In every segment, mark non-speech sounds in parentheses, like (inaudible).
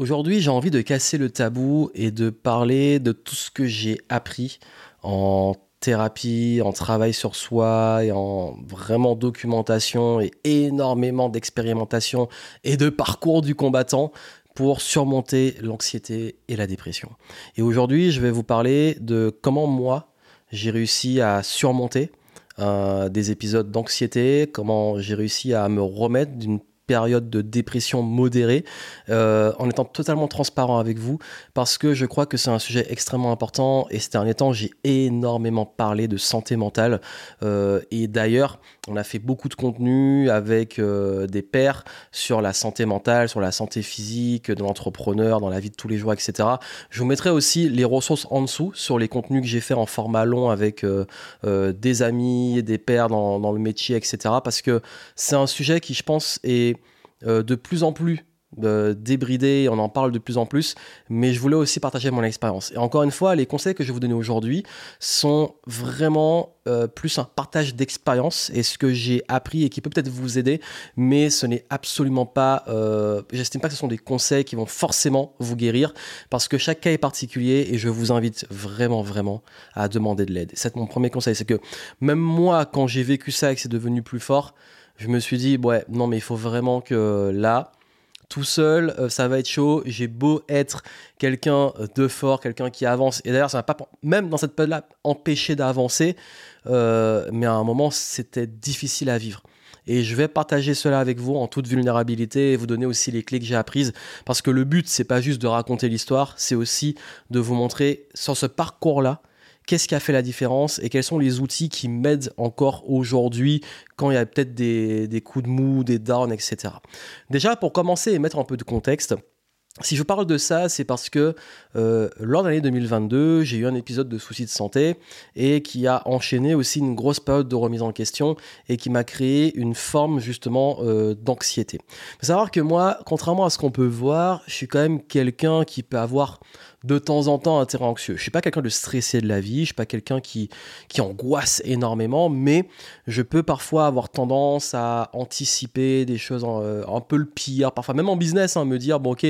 Aujourd'hui, j'ai envie de casser le tabou et de parler de tout ce que j'ai appris en thérapie, en travail sur soi et en vraiment documentation et énormément d'expérimentation et de parcours du combattant pour surmonter l'anxiété et la dépression. Et aujourd'hui, je vais vous parler de comment moi, j'ai réussi à surmonter euh, des épisodes d'anxiété, comment j'ai réussi à me remettre d'une période de dépression modérée, euh, en étant totalement transparent avec vous, parce que je crois que c'est un sujet extrêmement important, et ces derniers temps, j'ai énormément parlé de santé mentale, euh, et d'ailleurs, on a fait beaucoup de contenu avec euh, des pairs sur la santé mentale, sur la santé physique de l'entrepreneur, dans la vie de tous les jours, etc. Je vous mettrai aussi les ressources en dessous sur les contenus que j'ai fait en format long avec des amis, des pairs dans, dans le métier, etc. Parce que c'est un sujet qui, je pense, est de plus en plus euh, débridé, on en parle de plus en plus, mais je voulais aussi partager mon expérience. Et encore une fois, les conseils que je vais vous donner aujourd'hui sont vraiment euh, plus un partage d'expérience et ce que j'ai appris et qui peut peut-être vous aider, mais ce n'est absolument pas, j'estime pas que ce sont des conseils qui vont forcément vous guérir, parce que chaque cas est particulier et je vous invite vraiment, vraiment à demander de l'aide. C'est mon premier conseil, c'est que même moi, quand j'ai vécu ça et que c'est devenu plus fort, je me suis dit, ouais, non, mais il faut vraiment que là, tout seul, euh, ça va être chaud. J'ai beau être quelqu'un de fort, quelqu'un qui avance. Et d'ailleurs, ça m'a pas, même dans cette période-là, empêché d'avancer. Euh, mais à un moment, c'était difficile à vivre. Et je vais partager cela avec vous en toute vulnérabilité et vous donner aussi les clés que j'ai apprises. Parce que le but, c'est pas juste de raconter l'histoire, c'est aussi de vous montrer sur ce parcours-là qu'est-ce qui a fait la différence et quels sont les outils qui m'aident encore aujourd'hui quand il y a peut-être des, des coups de mou, des downs, etc. Déjà, pour commencer et mettre un peu de contexte, si je parle de ça, c'est parce que euh, lors de l'année 2022, j'ai eu un épisode de soucis de santé et qui a enchaîné aussi une grosse période de remise en question et qui m'a créé une forme justement euh, d'anxiété. Il faut savoir que moi, contrairement à ce qu'on peut voir, je suis quand même quelqu'un qui peut avoir de temps en temps un terrain anxieux. Je suis pas quelqu'un de stressé de la vie, je suis pas quelqu'un qui, qui angoisse énormément, mais je peux parfois avoir tendance à anticiper des choses euh, un peu le pire, parfois même en business, hein, me dire, bon ok,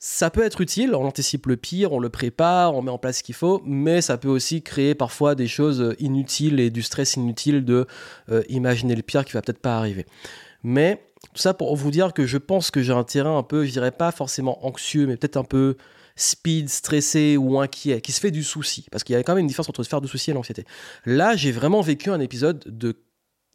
ça peut être utile, on anticipe le pire, on le prépare, on met en place ce qu'il faut, mais ça peut aussi créer parfois des choses inutiles et du stress inutile de euh, imaginer le pire qui va peut-être pas arriver. Mais tout ça pour vous dire que je pense que j'ai un terrain un peu, je dirais pas forcément anxieux, mais peut-être un peu speed, stressé ou inquiet, qui se fait du souci. Parce qu'il y a quand même une différence entre se faire du souci et l'anxiété. Là, j'ai vraiment vécu un épisode de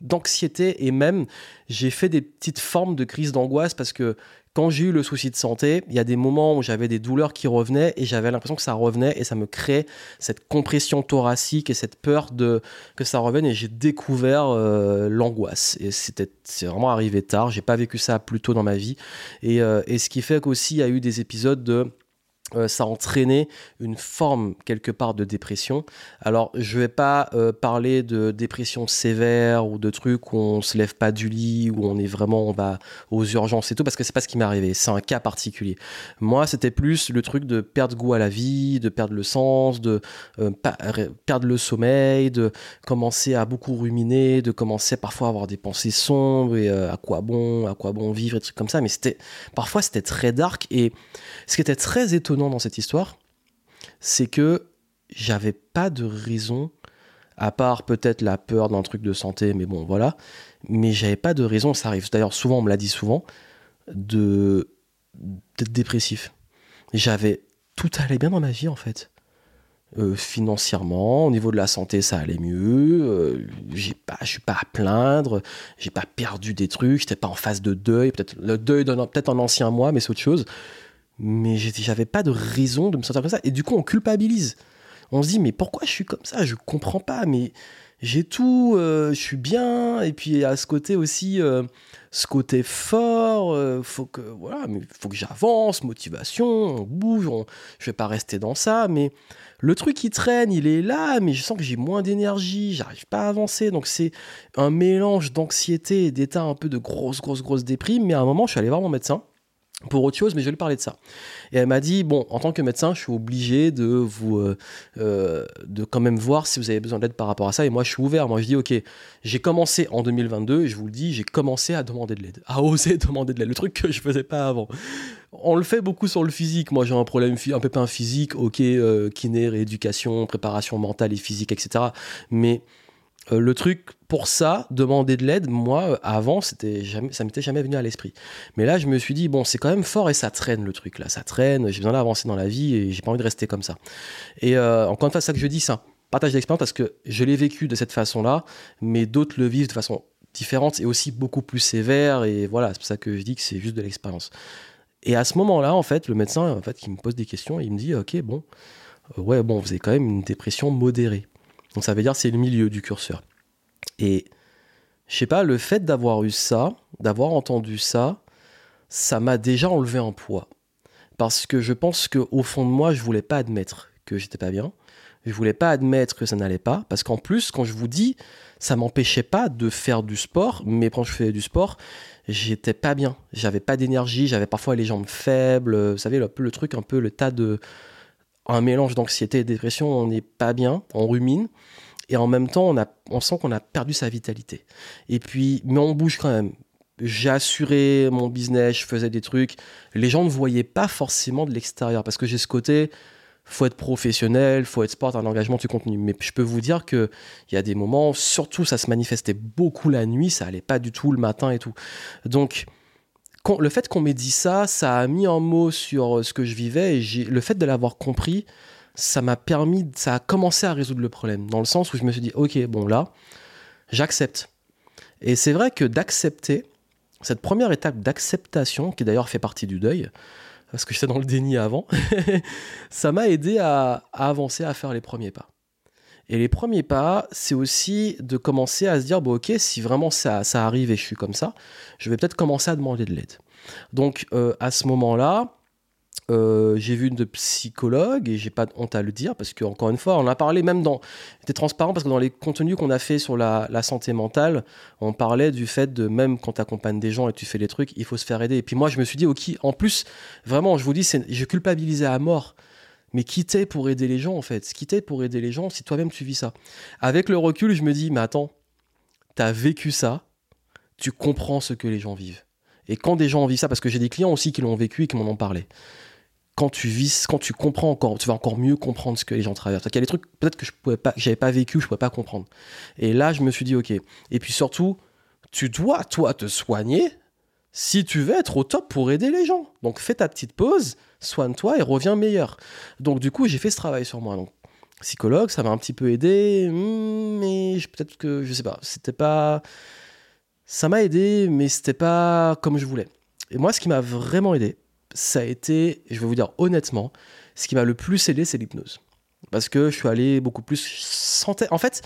d'anxiété et même j'ai fait des petites formes de crise d'angoisse parce que quand j'ai eu le souci de santé, il y a des moments où j'avais des douleurs qui revenaient et j'avais l'impression que ça revenait et ça me créait cette compression thoracique et cette peur de que ça revienne et j'ai découvert euh, l'angoisse et c'était c'est vraiment arrivé tard, j'ai pas vécu ça plus tôt dans ma vie et, euh, et ce qui fait qu'aussi il y a eu des épisodes de euh, ça a entraîné une forme quelque part de dépression. Alors je vais pas euh, parler de dépression sévère ou de trucs où on se lève pas du lit, où on est vraiment on va aux urgences et tout, parce que c'est pas ce qui m'est arrivé. C'est un cas particulier. Moi c'était plus le truc de perdre goût à la vie, de perdre le sens, de euh, perdre le sommeil, de commencer à beaucoup ruminer, de commencer parfois à avoir des pensées sombres et à quoi bon, à quoi bon vivre et trucs comme ça. Mais parfois c'était très dark et ce qui était très étonnant dans cette histoire, c'est que j'avais pas de raison, à part peut-être la peur d'un truc de santé, mais bon, voilà. Mais j'avais pas de raison, ça arrive d'ailleurs souvent, on me l'a dit souvent, de d'être dépressif. J'avais tout allait bien dans ma vie en fait. Euh, financièrement, au niveau de la santé, ça allait mieux. Euh, j'ai pas, je suis pas à plaindre. J'ai pas perdu des trucs. J'étais pas en phase de deuil. Peut-être le deuil d'un peut-être un ancien moi, mais c'est autre chose mais j'avais pas de raison de me sentir comme ça. Et du coup, on culpabilise. On se dit, mais pourquoi je suis comme ça? Je comprends pas, mais j'ai tout, euh, je suis bien. Et puis, à ce côté aussi, euh, ce côté fort, euh, faut que, voilà, mais faut que j'avance, motivation, on bouge, je vais pas rester dans ça. Mais le truc qui traîne, il est là, mais je sens que j'ai moins d'énergie, j'arrive pas à avancer. Donc, c'est un mélange d'anxiété et d'état un peu de grosse, grosse, grosse déprime. Mais à un moment, je suis allé voir mon médecin pour autre chose, mais je vais lui parler de ça. Et elle m'a dit, bon, en tant que médecin, je suis obligé de vous, euh, euh, de quand même voir si vous avez besoin d'aide par rapport à ça. Et moi, je suis ouvert. Moi, je dis, ok, j'ai commencé en 2022, je vous le dis, j'ai commencé à demander de l'aide, à oser (laughs) demander de l'aide, le truc que je faisais pas avant. On le fait beaucoup sur le physique. Moi, j'ai un problème, un pépin physique, ok, euh, kiné, rééducation, préparation mentale et physique, etc. Mais euh, le truc pour ça, demander de l'aide, moi, euh, avant, c'était jamais, ça m'était jamais venu à l'esprit. Mais là, je me suis dit, bon, c'est quand même fort et ça traîne le truc là, ça traîne, j'ai besoin d'avancer dans la vie et j'ai pas envie de rester comme ça. Et euh, encore une fois, c'est ça que je dis, un partage d'expérience parce que je l'ai vécu de cette façon-là, mais d'autres le vivent de façon différente et aussi beaucoup plus sévère. Et voilà, c'est pour ça que je dis que c'est juste de l'expérience. Et à ce moment-là, en fait, le médecin, en fait, qui me pose des questions, il me dit, ok, bon, ouais, bon, vous avez quand même une dépression modérée. Donc ça veut dire c'est le milieu du curseur. Et je sais pas, le fait d'avoir eu ça, d'avoir entendu ça, ça m'a déjà enlevé un poids. Parce que je pense qu'au fond de moi, je voulais pas admettre que j'étais pas bien. Je voulais pas admettre que ça n'allait pas. Parce qu'en plus, quand je vous dis, ça m'empêchait pas de faire du sport. Mais quand je faisais du sport, j'étais pas bien. J'avais pas d'énergie. J'avais parfois les jambes faibles. Vous savez, le, le truc, un peu le tas de, un mélange d'anxiété et de dépression, on n'est pas bien, on rumine. Et en même temps, on, a, on sent qu'on a perdu sa vitalité. Et puis, mais on bouge quand même. Assuré mon business, je faisais des trucs. Les gens ne voyaient pas forcément de l'extérieur parce que j'ai ce côté, faut être professionnel, faut être sport, un engagement, tu continues. Mais je peux vous dire qu'il y a des moments, surtout ça se manifestait beaucoup la nuit, ça allait pas du tout le matin et tout. Donc, le fait qu'on m'ait dit ça, ça a mis un mot sur euh, ce que je vivais et le fait de l'avoir compris, ça m'a permis, ça a commencé à résoudre le problème. Dans le sens où je me suis dit, ok, bon là, j'accepte. Et c'est vrai que d'accepter, cette première étape d'acceptation, qui d'ailleurs fait partie du deuil, parce que j'étais dans le déni avant, (laughs) ça m'a aidé à, avancer, à faire les premiers pas. Et les premiers pas, c'est aussi de commencer à se dire, bon ok, si vraiment ça, ça arrive et je suis comme ça, je vais peut-être commencer à demander de l'aide. Donc euh, à ce moment-là, euh, j'ai vu une psychologue et j'ai pas honte à le dire parce qu'encore une fois, on a parlé même dans. C'était transparent parce que dans les contenus qu'on a fait sur la, santé mentale, on parlait du fait de même quand tu accompagnes des gens et tu fais des trucs, il faut se faire aider. Et puis moi, je me suis dit, ok, en plus, vraiment, je vous dis, je culpabilisais à mort mais qui t'es pour aider les gens en fait? Qui t'es pour aider les gens si toi-même tu vis ça Avec le recul, je me dis, mais attends, t'as vécu ça, tu comprends ce que les gens vivent. Et quand des gens vivent ça, parce que j'ai des clients aussi qui l'ont vécu et qui m'en ont parlé, quand tu vis, quand tu comprends encore, tu vas encore mieux comprendre ce que les gens traversent. Il y a des trucs peut-être que je pouvais pas, vécu, je pouvais pas comprendre. Et là, je me suis dit, ok. Et puis surtout, tu dois toi te soigner si tu veux être au top pour aider les gens. Donc fais ta petite pause, soigne-toi et reviens meilleur. Donc du coup, j'ai fait ce travail sur moi. Donc psychologue, ça m'a un petit peu aidé, hmm, mais peut-être que je sais pas, c'était pas ça m'a aidé, mais c'était pas comme je voulais. Et moi, ce qui m'a vraiment aidé, ça a été, je vais vous dire honnêtement, ce qui m'a le plus aidé, c'est l'hypnose. Parce que je suis allé beaucoup plus. En fait,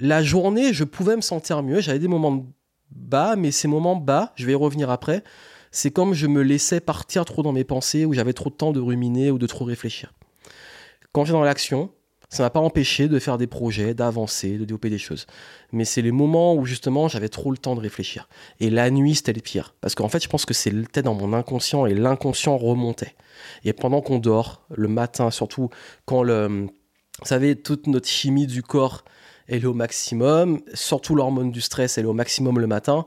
la journée, je pouvais me sentir mieux. J'avais des moments bas, mais ces moments bas, je vais y revenir après, c'est comme je me laissais partir trop dans mes pensées, où j'avais trop de temps de ruminer ou de trop réfléchir. Quand j'étais dans l'action, ça m'a pas empêché de faire des projets, d'avancer, de développer des choses. Mais c'est les moments où justement j'avais trop le temps de réfléchir. Et la nuit, c'était le pire. Parce qu'en fait, je pense que c'était dans mon inconscient et l'inconscient remontait. Et pendant qu'on dort, le matin, surtout quand le. Vous savez, toute notre chimie du corps est au maximum. Surtout l'hormone du stress, elle est au maximum le matin.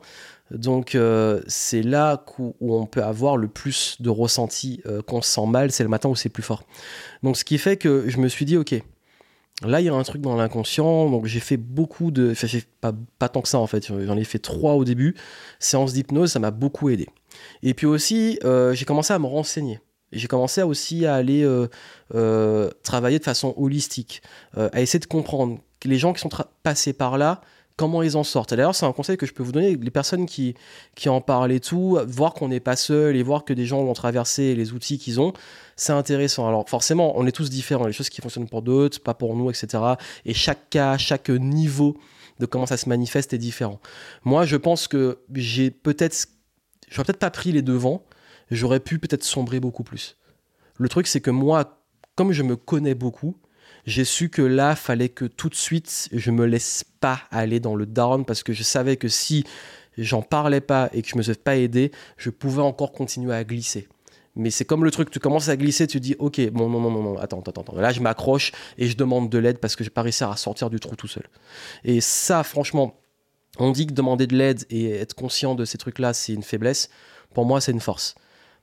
Donc euh, c'est là où, on peut avoir le plus de ressenti euh, qu'on se sent mal, c'est le matin où c'est plus fort. Donc ce qui fait que je me suis dit, ok, là il y a un truc dans l'inconscient, donc j'ai fait beaucoup de... Enfin, pas, pas tant que ça en fait, j'en ai fait trois au début. Séance d'hypnose, ça m'a beaucoup aidé. Et puis aussi, euh, j'ai commencé à me renseigner. J'ai commencé aussi à aller travailler de façon holistique, à essayer de comprendre les gens qui sont passés par là, comment ils en sortent. D'ailleurs, c'est un conseil que je peux vous donner, les personnes qui, qui en parlent et tout, voir qu'on n'est pas seul et voir que des gens l'ont traversé les outils qu'ils ont, c'est intéressant. Alors forcément, on est tous différents, les choses qui fonctionnent pour d'autres, pas pour nous, etc. Et chaque cas, chaque niveau de comment ça se manifeste est différent. Moi, je pense que j'ai peut-être, j'aurais peut-être pas pris les devants, j'aurais pu peut-être sombrer beaucoup plus. Le truc, c'est que moi, comme je me connais beaucoup, j'ai su que là, fallait que tout de suite, je me laisse pas aller dans le down parce que je savais que si j'en parlais pas et que je me faisais pas aider, je pouvais encore continuer à glisser. Mais c'est comme le truc, tu commences à glisser, tu dis, ok, bon, non, non, non, non, attends, attends, attends. Là, je m'accroche et je demande de l'aide parce que je pas réussi à sortir du trou tout seul. Et ça, franchement, on dit que demander de l'aide et être conscient de ces trucs-là, c'est une faiblesse. Pour moi, c'est une force.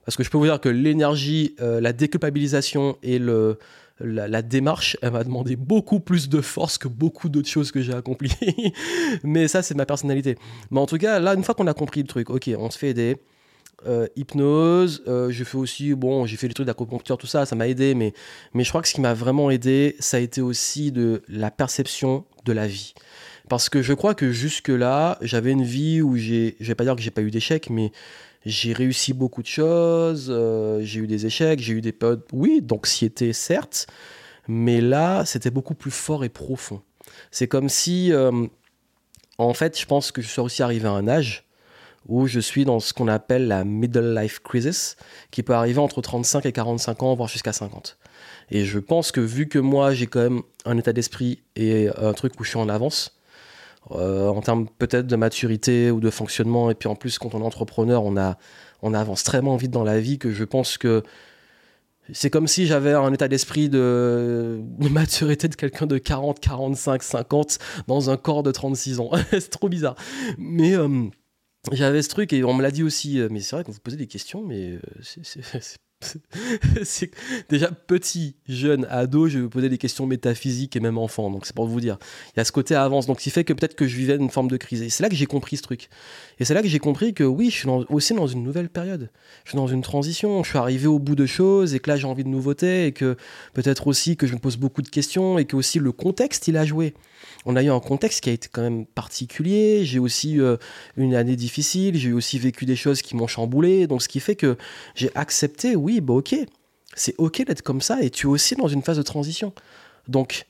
Parce que je peux vous dire que l'énergie, euh, la déculpabilisation et le, la, démarche, elle m'a demandé beaucoup plus de force que beaucoup d'autres choses que j'ai accomplies. (laughs) Mais ça, c'est ma personnalité. Mais en tout cas, là, une fois qu'on a compris le truc, ok, on se fait aider. Euh, hypnose, euh, j'ai fait aussi, bon, j'ai fait les trucs d'acupuncture, tout ça, ça m'a aidé, mais, mais je crois que ce qui m'a vraiment aidé, ça a été aussi de la perception de la vie. Parce que je crois que jusque-là, j'avais une vie où j'ai, je vais pas dire que j'ai pas eu d'échecs, mais j'ai réussi beaucoup de choses, euh, j'ai eu des échecs, j'ai eu des périodes, oui, d'anxiété, certes, mais là, c'était beaucoup plus fort et profond. C'est comme si, euh, en fait, je pense que je suis aussi arrivé à un âge où je suis dans ce qu'on appelle la middle life crisis, qui peut arriver entre 35 et 45 ans, voire jusqu'à 50. Et je pense que vu que moi, j'ai quand même un état d'esprit et un truc où je suis en avance, en termes peut-être de maturité ou de fonctionnement. Et puis en plus, quand on est entrepreneur, on, a, on avance tellement vite dans la vie que je pense que c'est comme si j'avais un état d'esprit de, maturité de quelqu'un de 40, 45, 50 dans un corps de 36 ans. (laughs) c'est trop bizarre. Mais euh, j'avais ce truc et on me l'a dit aussi. Euh, mais c'est vrai qu'on vous posez des questions, mais c'est (laughs) c'est déjà petit, jeune, ado, je vous poser des questions métaphysiques et même enfant. Donc c'est pour vous dire. Il y a ce côté avance. Donc ce qui fait que peut-être que je vivais une forme de crise. Et c'est là que j'ai compris ce truc. Et c'est là que j'ai compris que oui, je suis aussi dans une nouvelle période. Je suis dans une transition. Je suis arrivé au bout de choses et que là j'ai envie de nouveautés et que peut-être aussi que je me pose beaucoup de questions et que aussi le contexte il a joué on a eu un contexte qui a été quand même particulier. J'ai aussi eu euh, une année difficile. J'ai aussi vécu des choses qui m'ont chamboulé. Donc, ce qui fait que j'ai accepté, oui, bah ok, c'est ok d'être comme ça. Et tu es aussi dans une phase de transition. Donc,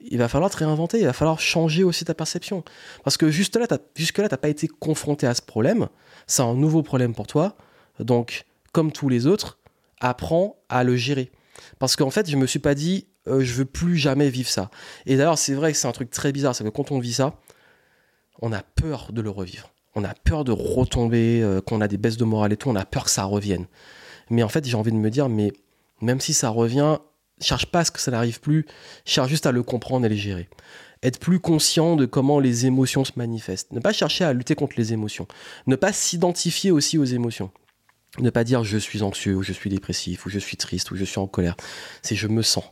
il va falloir te réinventer. Il va falloir changer aussi ta perception. Parce que juste là, jusque-là, tu n'as pas été confronté à ce problème. C'est un nouveau problème pour toi. Donc, comme tous les autres, apprends à le gérer. Parce qu'en fait, je me suis pas dit, euh, je veux plus jamais vivre ça. Et d'ailleurs, c'est vrai que c'est un truc très bizarre, c'est que quand on vit ça, on a peur de le revivre. On a peur de retomber, euh, qu'on a des baisses de morale et tout, on a peur que ça revienne. Mais en fait, j'ai envie de me dire, mais même si ça revient, cherche pas à ce que ça n'arrive plus, cherche juste à le comprendre et les gérer. Être plus conscient de comment les émotions se manifestent. Ne pas chercher à lutter contre les émotions. Ne pas s'identifier aussi aux émotions. Ne pas dire je suis anxieux ou je suis dépressif ou je suis triste ou je suis en colère. C'est je me sens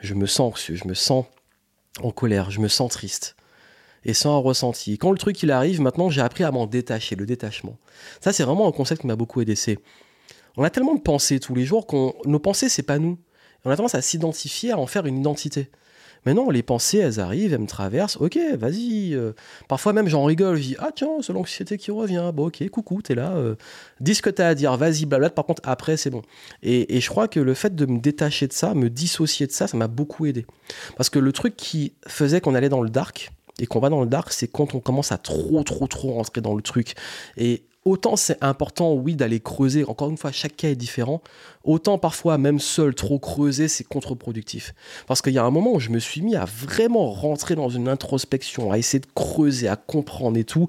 je me sens anxieux, je me sens en colère, je me sens triste. Et sans un ressenti. quand le truc il arrive, maintenant j'ai appris à m'en détacher, le détachement. Ça c'est vraiment un concept qui m'a beaucoup aidé. On a tellement de pensées tous les jours qu'on nos pensées c'est pas nous. On a tendance à s'identifier, à en faire une identité. Mais non, les pensées, elles arrivent, elles me traversent. Ok, vas-y. Euh. parfois même, j'en rigole. Je dis, ah tiens, c'est l'anxiété qui revient. Bon, ok, coucou, t'es là. Euh. dis ce que t'as à dire. Vas-y, blabla. Par contre, après, c'est bon. Et, et, je crois que le fait de me détacher de ça, me dissocier de ça, ça m'a beaucoup aidé. Parce que le truc qui faisait qu'on allait dans le dark, et qu'on va dans le dark, c'est quand on commence à trop, trop, trop rentrer dans le truc. Et autant c'est important, oui, d'aller creuser. Encore une fois, chaque cas est différent. Autant parfois, même seul, trop creuser, c'est contre-productif. Parce qu'il y a un moment où je me suis mis à vraiment rentrer dans une introspection, à essayer de creuser, à comprendre et tout.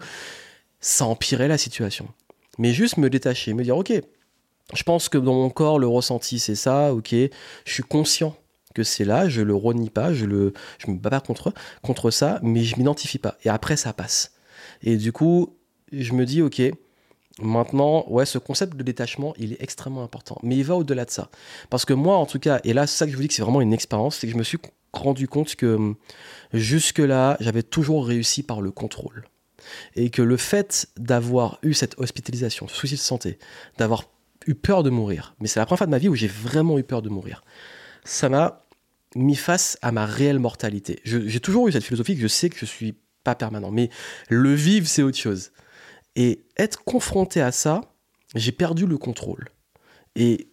Ça empirait la situation. Mais juste me détacher, me dire, ok, je pense que dans mon corps, le ressenti, c'est ça, ok, je suis conscient que c'est là, je le renie pas, je le, je me bats pas contre, contre ça, mais je m'identifie pas. Et après, ça passe. Et du coup, je me dis, ok, Maintenant, ouais, ce concept de détachement, il est extrêmement important. Mais il va au-delà de ça. Parce que moi, en tout cas, et là, c'est ça que je vous dis que c'est vraiment une expérience, c'est que je me suis rendu compte que hum, jusque-là, j'avais toujours réussi par le contrôle. Et que le fait d'avoir eu cette hospitalisation, ce souci de santé, d'avoir eu peur de mourir, mais c'est la première fois de ma vie où j'ai vraiment eu peur de mourir, ça m'a mis face à ma réelle mortalité. J'ai toujours eu cette philosophie que je sais que je suis pas permanent, mais le vivre, c'est autre chose. Et être confronté à ça, j'ai perdu le contrôle. Et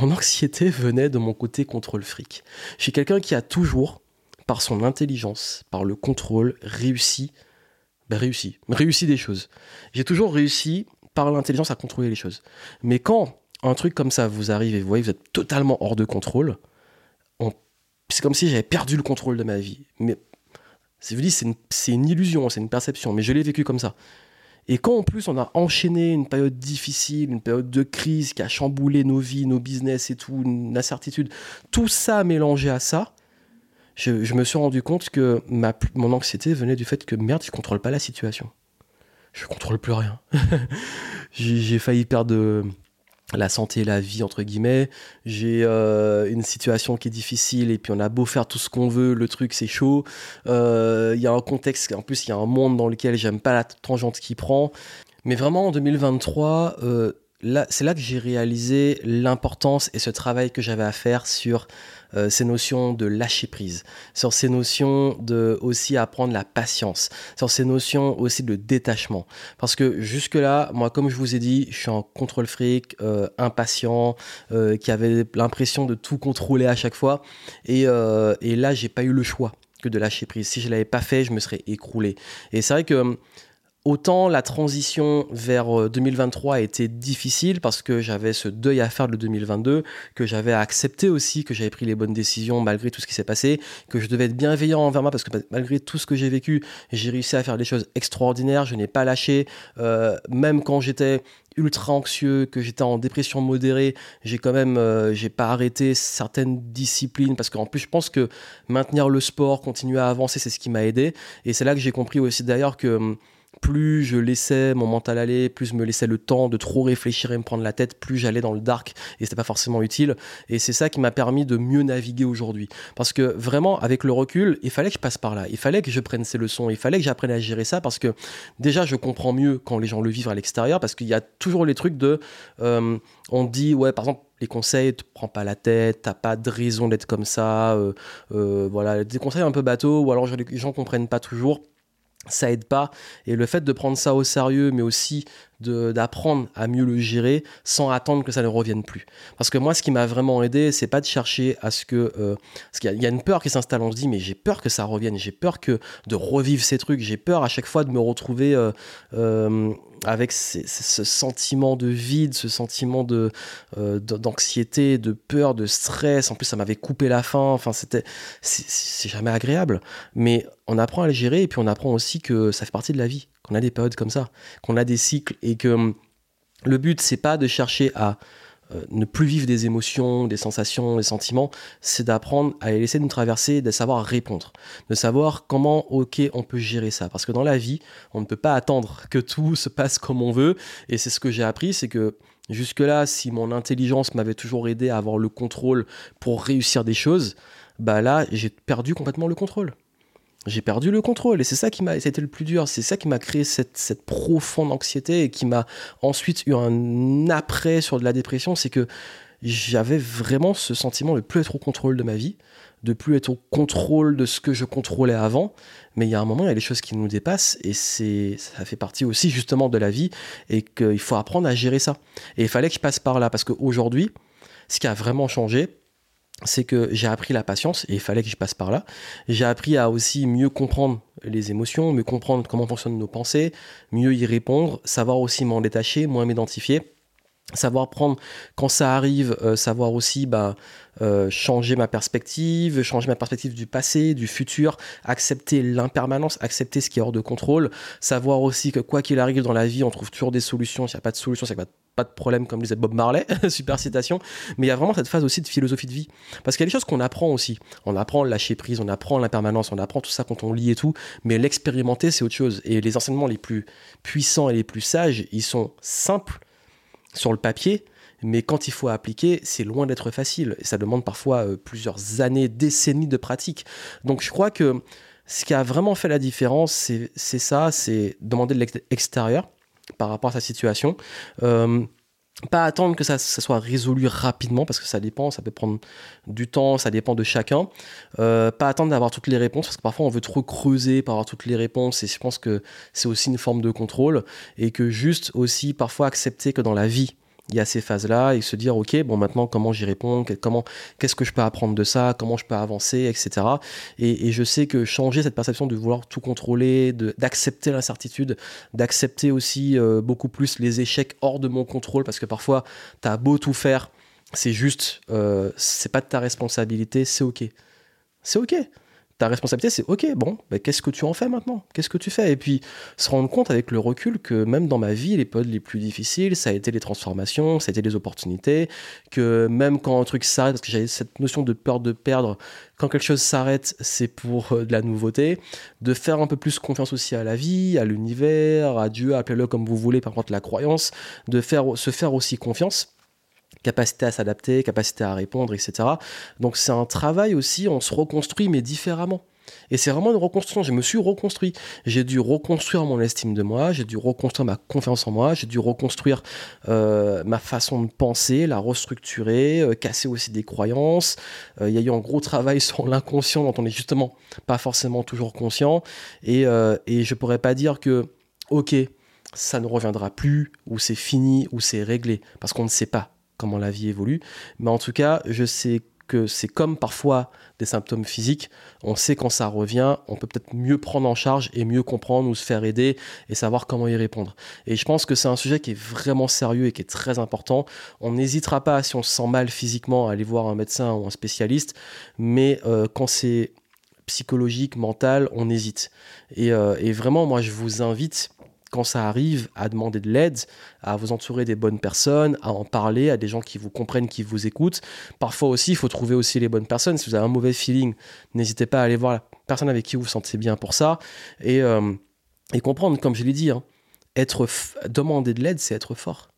mon (laughs) anxiété venait de mon côté contrôle fric. Je suis quelqu'un qui a toujours, par son intelligence, par le contrôle, réussi, ben réussi, réussi des choses. J'ai toujours réussi par l'intelligence à contrôler les choses. Mais quand un truc comme ça vous arrive et vous voyez, vous êtes totalement hors de contrôle, c'est comme si j'avais perdu le contrôle de ma vie. Mais c'est une, une illusion, c'est une perception, mais je l'ai vécu comme ça. Et quand en plus on a enchaîné une période difficile, une période de crise qui a chamboulé nos vies, nos business et tout, une incertitude, tout ça mélangé à ça, je, me suis rendu compte que mon anxiété venait du fait que merde, je contrôle pas la situation. Je contrôle plus rien. (laughs) j'ai failli perdre la santé et la vie entre guillemets. J'ai euh, une situation qui est difficile et puis on a beau faire tout ce qu'on veut le truc c'est chaud. Euh, il y a un contexte en plus il y a un monde dans lequel j'aime pas la tangente qui prend. Mais vraiment en 2023 euh, c'est là que j'ai réalisé l'importance et ce travail que j'avais à faire sur euh, ces notions de lâcher prise, sur ces notions de aussi apprendre la patience, sur ces notions aussi de détachement. Parce que jusque-là, moi, comme je vous ai dit, je suis en contrôle fric, euh, impatient, euh, qui avait l'impression de tout contrôler à chaque fois. Et, et là, j'ai pas eu le choix que de lâcher prise. Si je l'avais pas fait, je me serais écroulé. Et c'est vrai que Autant la transition vers 2023 euh, a été difficile parce que j'avais ce deuil à faire de 2022, que j'avais accepté aussi que j'avais pris les bonnes décisions malgré tout ce qui s'est passé, que je devais être bienveillant envers moi parce que malgré tout ce que j'ai vécu, j'ai réussi à faire des choses extraordinaires, je n'ai pas lâché, euh, même quand j'étais ultra anxieux, que j'étais en dépression modérée, j'ai quand même, euh, j'ai pas arrêté certaines disciplines parce qu'en plus je pense que maintenir le sport, continuer à avancer, c'est ce qui m'a aidé. Et c'est là que j'ai compris aussi d'ailleurs que hum, plus je laissais mon mental aller, plus je me laissais le temps de trop réfléchir et me prendre la tête, plus j'allais dans le dark et c'était pas forcément utile. Et c'est ça qui m'a permis de mieux naviguer aujourd'hui. Parce que vraiment, avec le recul, il fallait que je passe par là. Il fallait que je prenne ces leçons. Il fallait que j'apprenne à gérer ça parce que déjà, je comprends mieux quand les gens le vivent à l'extérieur parce qu'il y a toujours les trucs de. Euh, on dit, ouais, par exemple, les conseils, te prends pas la tête, t'as pas de raison d'être comme ça, euh, euh, voilà, des conseils un peu bateaux, ou alors les gens comprennent pas toujours ça aide pas. Et le fait de prendre ça au sérieux, mais aussi d'apprendre à mieux le gérer sans attendre que ça ne revienne plus. Parce que moi, ce qui m'a vraiment aidé, c'est pas de chercher à ce que... Euh, parce qu'il y, a une peur qui s'installe, on se dit, mais j'ai peur que ça revienne, j'ai peur que de revivre ces trucs, j'ai peur à chaque fois de me retrouver euh, euh, avec ce sentiment de vide, ce sentiment de d'anxiété, de peur, de stress. En plus, ça m'avait coupé la faim. Enfin, c'était c'est jamais agréable. Mais on apprend à le gérer et puis on apprend aussi que ça fait partie de la vie qu'on a des périodes comme ça, qu'on a des cycles et que hum, le but c'est pas de chercher à euh, ne plus vivre des émotions, des sensations, des sentiments, c'est d'apprendre à les laisser nous traverser, de savoir répondre, de savoir comment, ok, on peut gérer ça. Parce que dans la vie, on ne peut pas attendre que tout se passe comme on veut. Et c'est ce que j'ai appris, c'est que jusque-là, si mon intelligence m'avait toujours aidé à avoir le contrôle pour réussir des choses, bah là, j'ai perdu complètement le contrôle j'ai perdu le contrôle et c'est ça qui m'a été le plus dur. C'est ça qui m'a créé cette, cette, profonde anxiété et qui m'a ensuite eu un après sur de la dépression c'est que j'avais vraiment ce sentiment de plus être au contrôle de ma vie de plus être au contrôle de ce que je contrôlais avant. Mais il y a un moment il y a des choses qui nous dépassent et c'est ça fait partie aussi justement de la vie et qu'il faut apprendre à gérer ça. Et il fallait que je passe par là parce qu'aujourd'hui ce qui a vraiment changé c'est que j'ai appris la patience et il fallait que je passe par là. J'ai appris à aussi mieux comprendre les émotions, mieux comprendre comment fonctionnent nos pensées, mieux y répondre, savoir aussi m'en détacher, moins m'identifier savoir prendre quand ça arrive, euh, savoir aussi bah, euh, changer ma perspective, changer ma perspective du passé, du futur, accepter l'impermanence, accepter ce qui est hors de contrôle, savoir aussi que quoi qu'il arrive dans la vie, on trouve toujours des solutions, s'il n'y a pas de solution, c'est pas pas de problème comme disait Bob Marley, (laughs) super citation, mais il y a vraiment cette phase aussi de philosophie de vie. Parce qu'il y a des choses qu'on apprend aussi. On apprend le lâcher prise, on apprend l'impermanence, on apprend tout ça quand on lit et tout, mais l'expérimenter c'est autre chose. Et les enseignements les plus puissants et les plus sages, ils sont simples sur le papier, mais quand il faut appliquer, c'est loin d'être facile. Et ça demande parfois euh, plusieurs années, décennies de pratique. Donc je crois que ce qui a vraiment fait la différence, c'est ça, c'est demander de l'extérieur par rapport à sa situation. Euh, pas attendre que ça, soit résolu rapidement parce que ça dépend, ça peut prendre du temps, ça dépend de chacun. Euh, pas attendre d'avoir toutes les réponses parce que parfois on veut trop creuser pour avoir toutes les réponses et je pense que c'est aussi une forme de contrôle et que juste aussi parfois accepter que dans la vie il y a ces phases-là et se dire ok bon maintenant comment j'y réponds? Comment qu'est-ce que je peux apprendre de ça? Comment je peux avancer? Etc et, je sais que changer cette perception de vouloir tout contrôler d'accepter l'incertitude d'accepter aussi euh, beaucoup plus les échecs hors de mon contrôle parce que parfois tu as beau tout faire c'est juste euh, c'est pas de ta responsabilité c'est ok. C'est ok ta responsabilité, c'est ok, bon, bah, qu'est-ce que tu en fais maintenant? Qu'est-ce que tu fais? Et puis se rendre compte avec le recul que même dans ma vie, les périodes les plus difficiles, ça a été les transformations, ça a été les opportunités, que même quand un truc s'arrête, parce que j'avais cette notion de peur de perdre, quand quelque chose s'arrête, c'est pour euh, de la nouveauté, de faire un peu plus confiance aussi à la vie, à l'univers, à Dieu, appelez-le comme vous voulez, par contre la croyance, de faire, se faire aussi confiance capacité à s'adapter, capacité à répondre, etc. Donc c'est un travail aussi, on se reconstruit mais différemment. Et c'est vraiment une reconstruction. Je me suis reconstruit. J'ai dû reconstruire mon estime de moi, j'ai dû reconstruire ma confiance en moi, j'ai dû reconstruire euh, ma façon de penser, la restructurer, euh, casser aussi des croyances. Euh, il y a eu un gros travail (laughs) sur l'inconscient dont on n'est justement pas forcément toujours conscient. Et, et je pourrais pas dire que, ok, ça ne reviendra plus, ou c'est fini, ou c'est réglé, parce qu'on ne sait pas comment la vie évolue. Mais en tout cas, je sais que c'est comme parfois des symptômes physiques. On sait quand ça revient, on peut peut-être mieux prendre en charge et mieux comprendre ou se faire aider et savoir comment y répondre. Et je pense que c'est un sujet qui est vraiment sérieux et qui est très important. On n'hésitera pas, si on se sent mal physiquement, à aller voir un médecin ou un spécialiste, mais euh, quand c'est psychologique, mental, on hésite. Et, euh, et vraiment, moi, je vous invite quand ça arrive, à demander de l'aide, à vous entourer des bonnes personnes, à en parler, à des gens qui vous comprennent, qui vous écoutent. Parfois aussi, il faut trouver aussi les bonnes personnes. Si vous avez un mauvais feeling, n'hésitez pas à aller voir la personne avec qui vous vous sentez bien pour ça. Et, euh, comprendre, comme je l'ai dit, hein, être demander de l'aide, c'est être fort.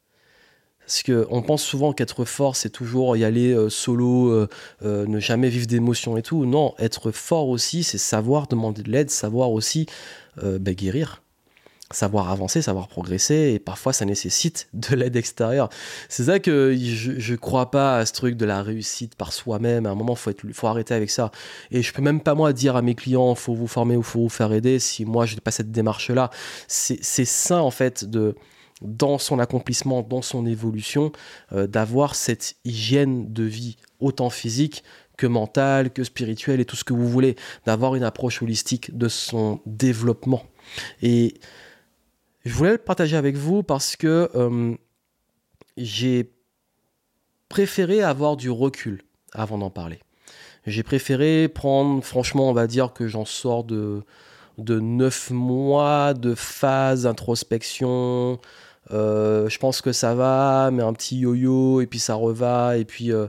Parce qu'on pense souvent qu'être fort, c'est toujours y aller euh, solo, euh, ne jamais vivre d'émotions et tout. Non, être fort aussi, c'est savoir demander de l'aide, savoir aussi bah, guérir savoir avancer, savoir progresser, et parfois ça nécessite (laughs) de l'aide extérieure. C'est ça que je, je crois pas à ce truc de la réussite par soi-même. À un moment, faut être, faut arrêter avec ça. Et je peux même pas moi dire à mes clients, faut vous former ou faut vous faire aider. Si moi je n'ai pas cette démarche-là, c'est ça en fait de dans son accomplissement, dans son évolution, euh, d'avoir cette hygiène de vie autant physique que mentale, que spirituelle et tout ce que vous voulez, d'avoir une approche holistique de son développement. Et je voulais le partager avec vous parce que euh, j'ai préféré avoir du recul avant d'en parler. J'ai préféré prendre, franchement, on va dire que j'en sors de, de 9 mois de phase d'introspection. Euh, je pense que ça va, mais un petit yo-yo, et puis ça reva, et puis euh,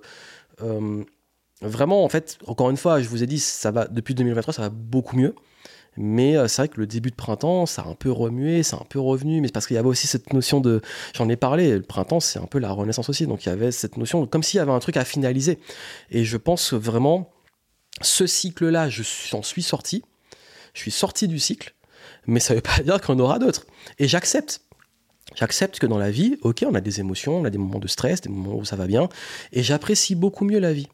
vraiment, en fait, encore une fois, je vous ai dit, ça va depuis 2023, ça va beaucoup mieux. Mais euh, c'est vrai que le début de printemps, ça a un peu remué, c'est un peu revenu, mais c'est parce qu'il y avait aussi cette notion de. J'en ai parlé, le printemps, c'est un peu la renaissance aussi. Donc il y avait cette notion, comme s'il y avait un truc à finaliser. Et je pense vraiment, ce cycle-là, j'en suis sorti. Je suis sorti du cycle, mais ça ne veut pas dire qu'on aura d'autres. Et j'accepte. J'accepte que dans la vie, ok, on a des émotions, on a des moments de stress, des moments où ça va bien, et j'apprécie beaucoup mieux la vie.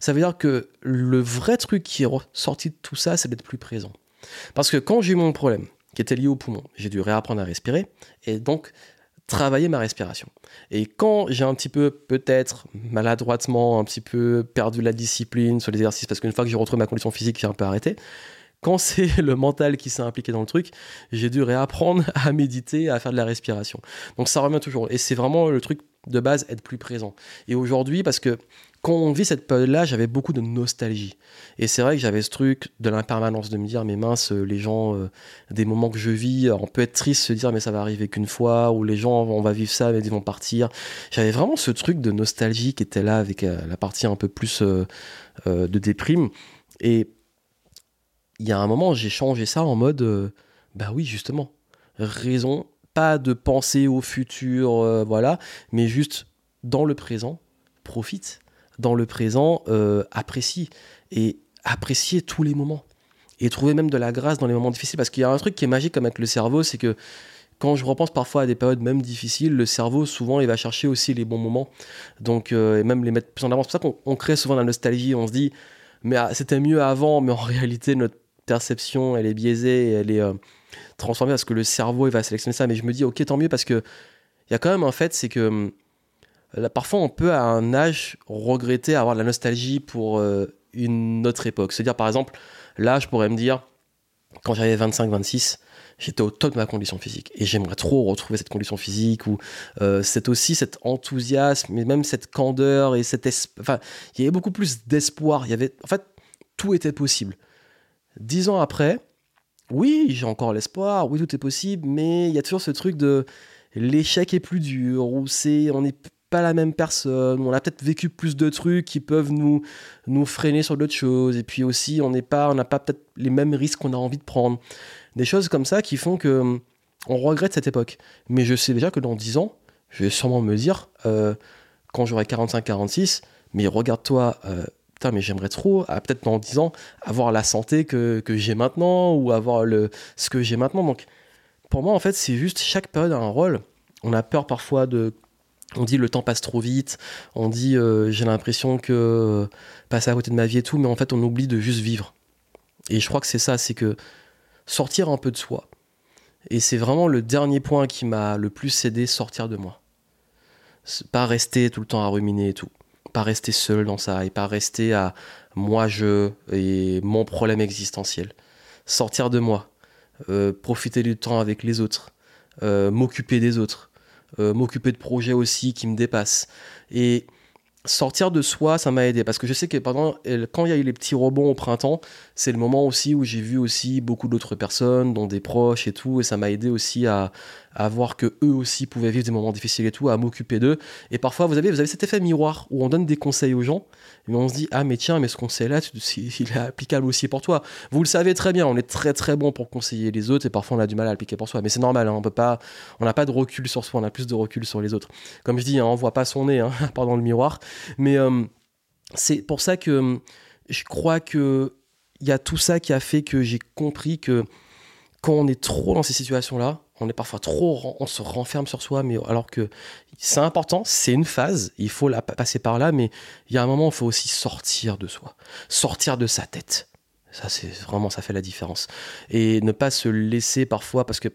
Ça veut dire que le vrai truc qui est sorti de tout ça, c'est d'être plus présent. Parce que quand j'ai eu mon problème, qui était lié au poumon, j'ai dû réapprendre à respirer et donc travailler ma respiration. Et quand j'ai un petit peu, peut-être maladroitement, un petit peu perdu la discipline sur l'exercice, parce qu'une fois que j'ai retrouvé ma condition physique, j'ai un peu arrêté, quand (laughs) c'est le mental qui s'est impliqué dans le truc, j'ai dû réapprendre à méditer, à faire de la respiration. Donc ça revient toujours. Et c'est vraiment le truc de base, être plus présent. Et aujourd'hui, parce que quand on vit cette période-là, j'avais beaucoup de nostalgie. Et c'est vrai que j'avais ce truc de l'impermanence, de me dire, mais mince, les gens, euh, des moments que je vis, on peut être triste, se dire, mais ça va arriver qu'une fois, ou les gens, on va vivre ça, mais ils vont partir. J'avais vraiment ce truc de nostalgie qui était là, avec euh, la partie un peu plus euh, de déprime. Et il y a un moment, j'ai changé ça en mode, bah oui, justement, raison, pas de penser au futur, voilà, mais juste dans le présent, profite dans le présent, euh, apprécie et apprécier tous les moments et trouver même de la grâce dans les moments difficiles parce qu'il y a un truc qui est magique comme avec le cerveau, c'est que quand je repense parfois à des périodes même difficiles, le cerveau souvent il va chercher aussi les bons moments, donc euh, et même les mettre plus en avant. C'est pour ça qu'on crée souvent la nostalgie. On se dit mais ah, c'était mieux avant, mais en (laughs) réalité notre perception elle est biaisée, elle est euh, transformée parce que le cerveau il va sélectionner ça. Mais je me dis ok tant mieux parce que il y a quand même un fait c'est que parfois on peut à un âge regretter avoir de la nostalgie pour euh, une autre époque. C'est-à-dire par exemple, là je pourrais me dire, quand j'avais 25-26, j'étais au top de ma condition physique. Et j'aimerais trop retrouver cette condition physique ou euh, c'est aussi cet enthousiasme et même cette candeur et cette enfin il y avait beaucoup plus d'espoir. Il y avait en fait tout était possible. Dix ans après, oui, j'ai encore l'espoir, oui, tout est possible, mais il y a toujours ce truc de l'échec est plus dur, ou c'est on n'est pas la même personne, on a peut-être vécu plus de trucs qui peuvent nous, nous freiner sur d'autres choses, et puis aussi on n'est pas, on n'a pas peut-être les mêmes risques qu'on a envie de prendre. Des choses comme ça qui font que on regrette cette époque. Mais je sais déjà que dans 10 ans, je vais sûrement me dire, euh, quand j'aurai 45-46, mais regarde-toi, euh, putain, mais j'aimerais trop, peut-être dans 10 ans, avoir la santé que, j'ai maintenant ou avoir le, ce que j'ai maintenant. Donc, pour moi, en fait, c'est juste chaque période a un rôle. On a peur parfois de. On dit le temps passe trop vite, on dit euh, j'ai l'impression que passer à côté de ma vie et tout, mais en fait, on oublie de juste vivre. Et je crois que c'est ça, c'est que sortir un peu de soi. Et c'est vraiment le dernier point qui m'a le plus aidé, sortir de moi. Pas rester tout le temps à ruminer et tout pas rester seul dans ça et pas rester à moi je et mon problème existentiel. Sortir de moi, euh, profiter du temps avec les autres, euh, m'occuper des autres, euh, m'occuper de projets aussi qui me dépassent. Et sortir de soi, ça m'a aidé parce que je sais que pendant quand il y a eu les petits rebonds au printemps, c'est le moment aussi où j'ai vu aussi beaucoup d'autres personnes, dont des proches et tout, et ça m'a aidé aussi à, à voir que eux aussi pouvaient vivre des moments difficiles et tout, à m'occuper d'eux. Et parfois, vous avez, vous avez cet effet miroir où on donne des conseils aux gens, mais on se dit ah mais tiens, mais ce conseil-là, (laughs) il est applicable aussi pour toi. Vous le savez très bien, on est très très bon pour conseiller les autres et parfois on a du mal à l'appliquer pour soi, mais c'est normal, hein, on peut pas, on n'a pas de recul sur soi, on a plus de recul sur les autres. Comme je dis, hein, on voit pas son nez, hein, (laughs) dans le miroir, mais euh, c'est pour ça que je crois que il y a tout ça qui a fait que j'ai compris que quand on est trop dans ces situations-là, on est parfois trop, on se renferme sur soi, mais alors que c'est important, c'est une phase, il faut la passer par là, mais il y a un moment il faut aussi sortir de soi, sortir de sa tête. Ça, c'est vraiment, ça fait la différence. Et ne pas se laisser parfois, parce que,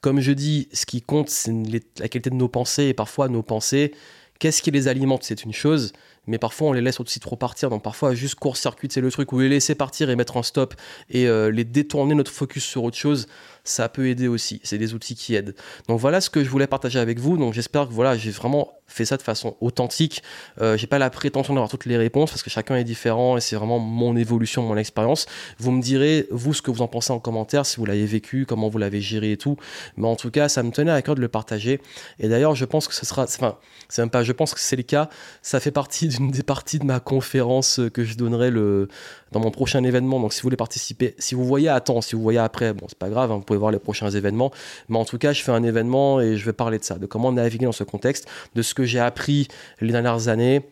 comme je dis, ce qui compte, c'est la qualité de nos pensées, et parfois nos pensées, qu'est-ce qui les alimente, c'est une chose, mais parfois on les laisse aussi trop partir. Donc parfois juste court-circuit, c'est le truc où les laisser partir et mettre un stop et euh, les détourner notre focus sur autre chose, ça peut aider aussi. C'est des outils qui aident. Donc voilà ce que je voulais partager avec vous. Donc j'espère que voilà, j'ai vraiment fait ça de façon authentique. Euh, j'ai pas la prétention d'avoir toutes les réponses parce que chacun est différent et c'est vraiment mon évolution, mon expérience. Vous me direz vous ce que vous en pensez en commentaire, si vous l'avez vécu, comment vous l'avez géré et tout. Mais en tout cas, ça me tenait à cœur de le partager. Et d'ailleurs, je pense que ce sera, enfin, c'est même pas, je pense que c'est le cas. Ça fait partie d'une des parties de ma conférence que je donnerai le dans mon prochain événement. Donc si vous voulez participer, si vous voyez à temps, si vous voyez après, bon c'est pas grave, hein, vous pouvez voir les prochains événements. Mais en tout cas, je fais un événement et je vais parler de ça, de comment naviguer dans ce contexte, de ce que j'ai appris les dernières années,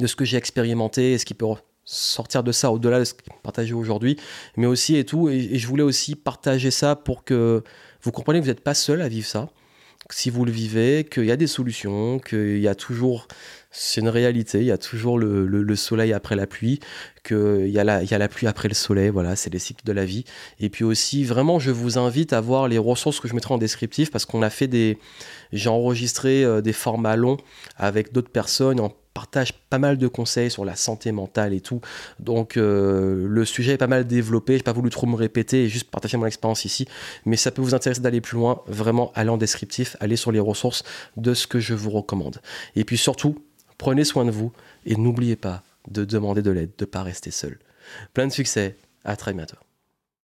de ce que j'ai expérimenté et ce qui peut sortir de ça au-delà de ce partagé aujourd'hui, mais aussi et tout. Et, je voulais aussi partager ça pour que vous compreniez que vous n'êtes pas seul à vivre ça. Si vous le vivez, qu'il y a des solutions, qu'il y a toujours c'est une réalité. Il y a toujours le, soleil après la pluie, qu'il y, il y a la pluie après le soleil. Voilà, c'est les cycles de la vie. Et puis aussi, vraiment, je vous invite à voir les ressources que je mettrai en descriptif parce qu'on a fait des. J'ai enregistré euh, des formats longs avec d'autres personnes. On partage pas mal de conseils sur la santé mentale et tout. Donc euh, le sujet est pas mal développé. J'ai pas voulu trop me répéter et juste partager mon expérience ici. Mais ça peut vous intéresser d'aller plus loin. Vraiment, allez en descriptif, allez sur les ressources de ce que je vous recommande. Et puis surtout, Prenez soin de vous et n'oubliez pas de demander de l'aide, de ne pas rester seul. Plein de succès, à très bientôt.